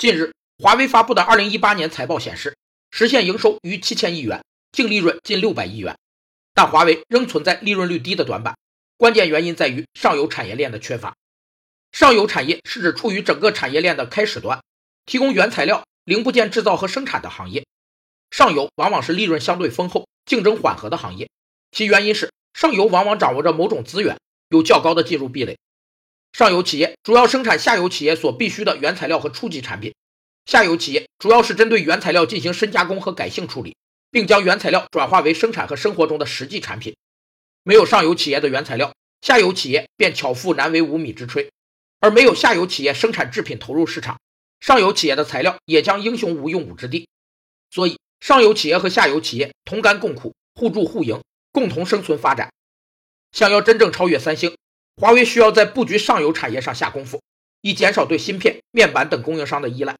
近日，华为发布的2018年财报显示，实现营收逾7000亿元，净利润近600亿元。但华为仍存在利润率低的短板，关键原因在于上游产业链的缺乏。上游产业是指处于整个产业链的开始端，提供原材料、零部件制造和生产的行业。上游往往是利润相对丰厚、竞争缓和的行业，其原因是上游往往掌握着某种资源，有较高的进入壁垒。上游企业主要生产下游企业所必需的原材料和初级产品，下游企业主要是针对原材料进行深加工和改性处理。并将原材料转化为生产和生活中的实际产品。没有上游企业的原材料，下游企业便巧妇难为无米之炊；而没有下游企业生产制品投入市场，上游企业的材料也将英雄无用武之地。所以，上游企业和下游企业同甘共苦，互助互赢，共同生存发展。想要真正超越三星，华为需要在布局上游产业上下功夫，以减少对芯片、面板等供应商的依赖，